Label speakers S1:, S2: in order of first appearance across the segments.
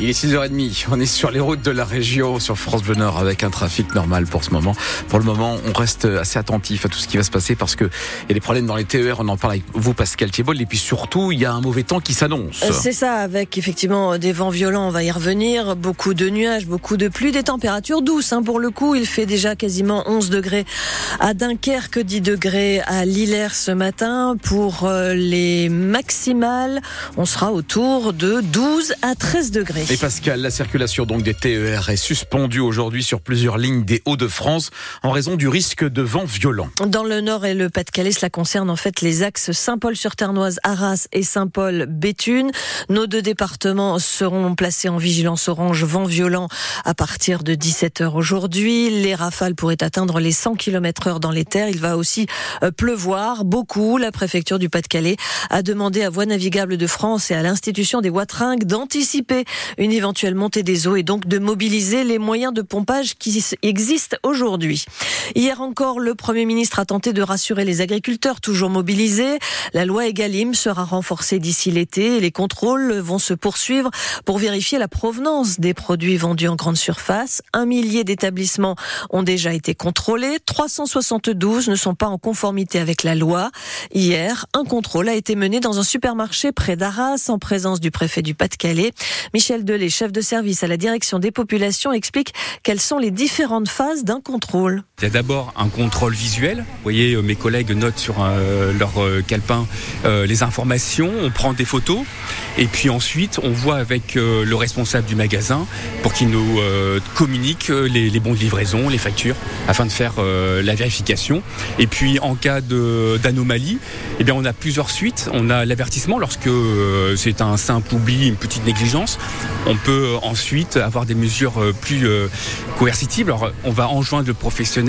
S1: Il est 6h30. On est sur les routes de la région, sur France Bleu Nord, avec un trafic normal pour ce moment. Pour le moment, on reste assez attentif à tout ce qui va se passer parce que il y a des problèmes dans les TER. On en parle avec vous, Pascal Thiebol. Et puis surtout, il y a un mauvais temps qui s'annonce.
S2: Euh, c'est ça, avec effectivement des vents violents. On va y revenir. Beaucoup de nuages, beaucoup de pluie, des températures douces. Hein, pour le coup, il fait déjà quasiment 11 degrés à Dunkerque, 10 degrés à Lillers ce matin. Pour euh, les maximales, on sera autour de 12 à 13 degrés.
S1: Et Pascal, la circulation donc des TER est suspendue aujourd'hui sur plusieurs lignes des Hauts-de-France en raison du risque de vent violent.
S2: Dans le Nord et le Pas-de-Calais, cela concerne en fait les axes Saint-Paul-sur-Ternoise, Arras et Saint-Paul-Béthune. Nos deux départements seront placés en vigilance orange vent violent à partir de 17h aujourd'hui. Les rafales pourraient atteindre les 100 km heure dans les terres. Il va aussi euh, pleuvoir beaucoup. La préfecture du Pas-de-Calais a demandé à Voies navigables de France et à l'institution des Watringues d'anticiper une éventuelle montée des eaux et donc de mobiliser les moyens de pompage qui existent aujourd'hui. Hier encore, le Premier ministre a tenté de rassurer les agriculteurs toujours mobilisés. La loi Egalim sera renforcée d'ici l'été les contrôles vont se poursuivre pour vérifier la provenance des produits vendus en grande surface. Un millier d'établissements ont déjà été contrôlés. 372 ne sont pas en conformité avec la loi. Hier, un contrôle a été mené dans un supermarché près d'Arras en présence du préfet du Pas-de-Calais. Michel Delay, chef de service à la direction des populations, explique quelles sont les différentes phases d'un contrôle.
S3: Il y a d'abord un contrôle visuel. Vous voyez, euh, mes collègues notent sur euh, leur euh, calepin les informations, on prend des photos. Et puis ensuite, on voit avec le responsable du magasin pour qu'il nous communique les, bons de livraison, les factures, afin de faire la vérification. Et puis en cas d'anomalie, eh bien on a plusieurs suites. On a l'avertissement lorsque c'est un simple oubli, une petite négligence. On peut ensuite avoir des mesures plus coercitives. Alors on va enjoindre le professionnel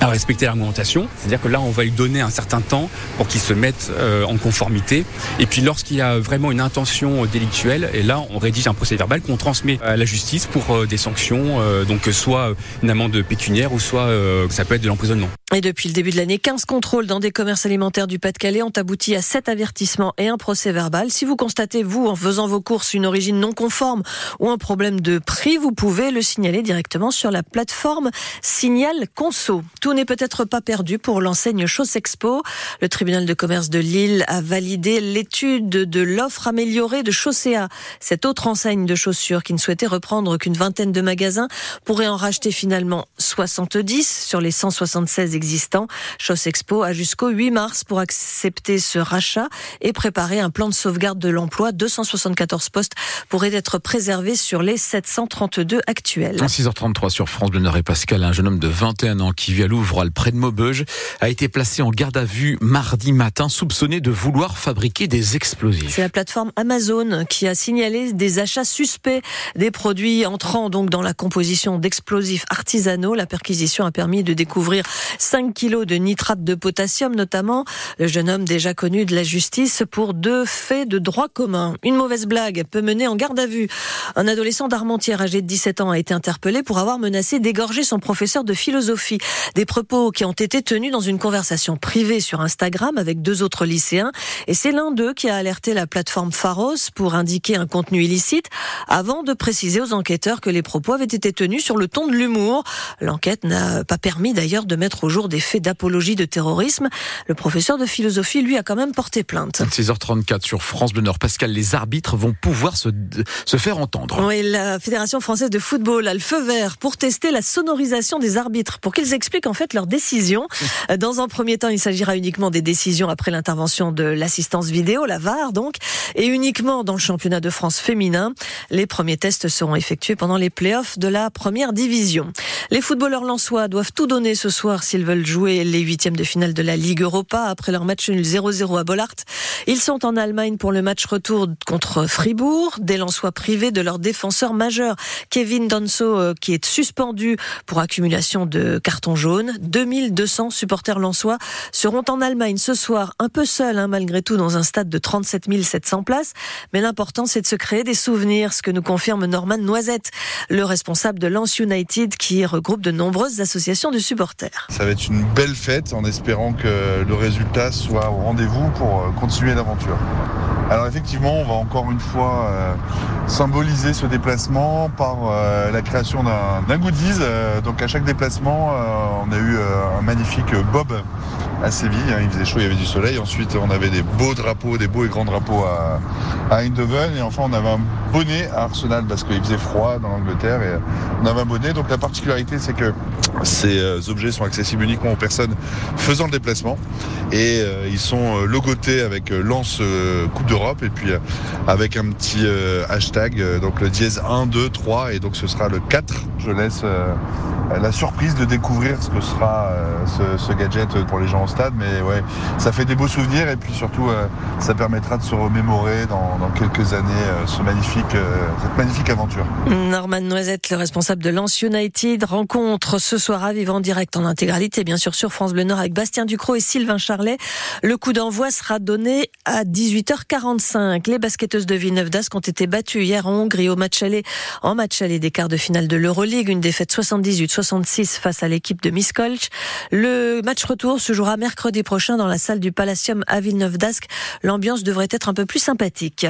S3: à respecter l'argumentation. C'est-à-dire que là, on va lui donner un certain temps pour qu'il se mette en conformité. Et puis lorsqu'il y a vraiment une intention délictuelle. Et là, on rédige un procès verbal qu'on transmet à la justice pour euh, des sanctions, euh, donc soit une amende pécuniaire ou soit euh, ça peut être de l'emprisonnement.
S2: Et depuis le début de l'année, 15 contrôles dans des commerces alimentaires du Pas-de-Calais ont abouti à 7 avertissements et un procès verbal. Si vous constatez, vous, en faisant vos courses, une origine non conforme ou un problème de prix, vous pouvez le signaler directement sur la plateforme Signal Tout n'est peut-être pas perdu pour l'enseigne Chausse Expo. Le tribunal de commerce de Lille a validé l'étude de l'offre améliorée de Chaussea. Cette autre enseigne de chaussures qui ne souhaitait reprendre qu'une vingtaine de magasins pourrait en racheter finalement 70 sur les 176 existants. Chausse Expo a jusqu'au 8 mars pour accepter ce rachat et préparer un plan de sauvegarde de l'emploi. 274 postes pourraient être préservés sur les 732 actuels.
S1: 6h33 sur France Bleu Nord et Pascal, un jeune homme de 21 ans qui vit à Louvre, près de Maubeuge, a été placé en garde à vue mardi matin, soupçonné de vouloir fabriquer des explosifs.
S2: C'est la plateforme Amazon qui a signalé des achats suspects des produits entrant donc dans la composition d'explosifs artisanaux. La perquisition a permis de découvrir 5 kilos de nitrate de potassium notamment. Le jeune homme déjà connu de la justice pour deux faits de droit commun. Une mauvaise blague peut mener en garde à vue. Un adolescent d'Armentières âgé de 17 ans a été interpellé pour avoir menacé d'égorger son professeur de philosophie. Des propos qui ont été tenus dans une conversation privée sur Instagram avec deux autres lycéens. Et c'est l'un d'eux qui a alerté la plateforme Pharos pour indiquer un contenu illicite avant de préciser aux enquêteurs que les propos avaient été tenus sur le ton de l'humour. L'enquête n'a pas permis d'ailleurs de mettre au jour des faits d'apologie de terrorisme. Le professeur de philosophie, lui, a quand même porté plainte.
S1: 6h34 sur France Bleu Nord. Pascal, les arbitres vont pouvoir se, se faire entendre.
S2: Oui, la Fédération française de football a le feu vert pour tester la sonorisation des arbitres, pour qu'ils expliquent en fait leurs décisions. Dans un premier temps, il s'agira uniquement des décisions après l'intervention de l'assistance vidéo, la VAR donc, et uniquement dans le championnat de France féminin. Les premiers tests seront effectués pendant les playoffs de la première division. Les footballeurs lensois doivent tout donner ce soir s'ils veulent jouer les huitièmes de finale de la Ligue Europa après leur match nul 0-0 à Bollard. Ils sont en Allemagne pour le match retour contre Fribourg. Des lensois privés de leur défenseur majeur, Kevin Danso, euh, qui est suspendu pour accumulation de cartons jaunes. 2200 supporters lensois seront en Allemagne ce soir, un peu seuls hein, malgré tout dans un stade de 37 700 places. Mais l'important, c'est de se créer des souvenirs, ce que nous confirme Norman Noisette, le responsable de Lens United qui regroupe de nombreuses associations de supporters.
S4: Ça va être une belle fête en espérant que le résultat soit au rendez-vous pour euh, continuer l'aventure. Alors effectivement, on va encore une fois euh, symboliser ce déplacement par euh, la création d'un goodies. Euh, donc à chaque déplacement, on a eu un magnifique bob à Séville. Hein. il faisait chaud, il y avait du soleil. Ensuite, on avait des beaux drapeaux, des beaux et grands drapeaux à, Eindhoven. Et enfin, on avait un bonnet à Arsenal parce qu'il faisait froid dans l'Angleterre. Et on avait un bonnet. Donc la particularité, c'est que ces objets sont accessibles uniquement aux personnes faisant le déplacement. Et ils sont logotés avec lance Coupe d'Europe et puis avec un petit hashtag, donc le dièse 1, 2, 3 et donc ce sera le 4. Je laisse la surprise de découvrir ce que sera ce, gadget pour les gens au stade. Mais ouais, ça fait des beaux souvenirs et puis surtout ça permettra de se remémorer dans, quelques années ce magnifique, cette magnifique aventure.
S2: Norman Noisette, le responsable de Lens United, rencontre ce soir à vivre en direct en intégralité, bien sûr sur France Bleu Nord avec Bastien Ducrot et Sylvain Charlet. Le coup d'envoi sera donné à 18h45. Les basketteuses de Villeneuve d'Ascq ont été battues hier en Hongrie au match aller, en match aller des quarts de finale de l'Euroleague, une défaite 78-66 face à l'équipe de Miskolc. Le match retour se jouera mercredi prochain dans la salle du Palacium à Villeneuve d'Ascq. L'ambiance devrait être un peu plus sympathique.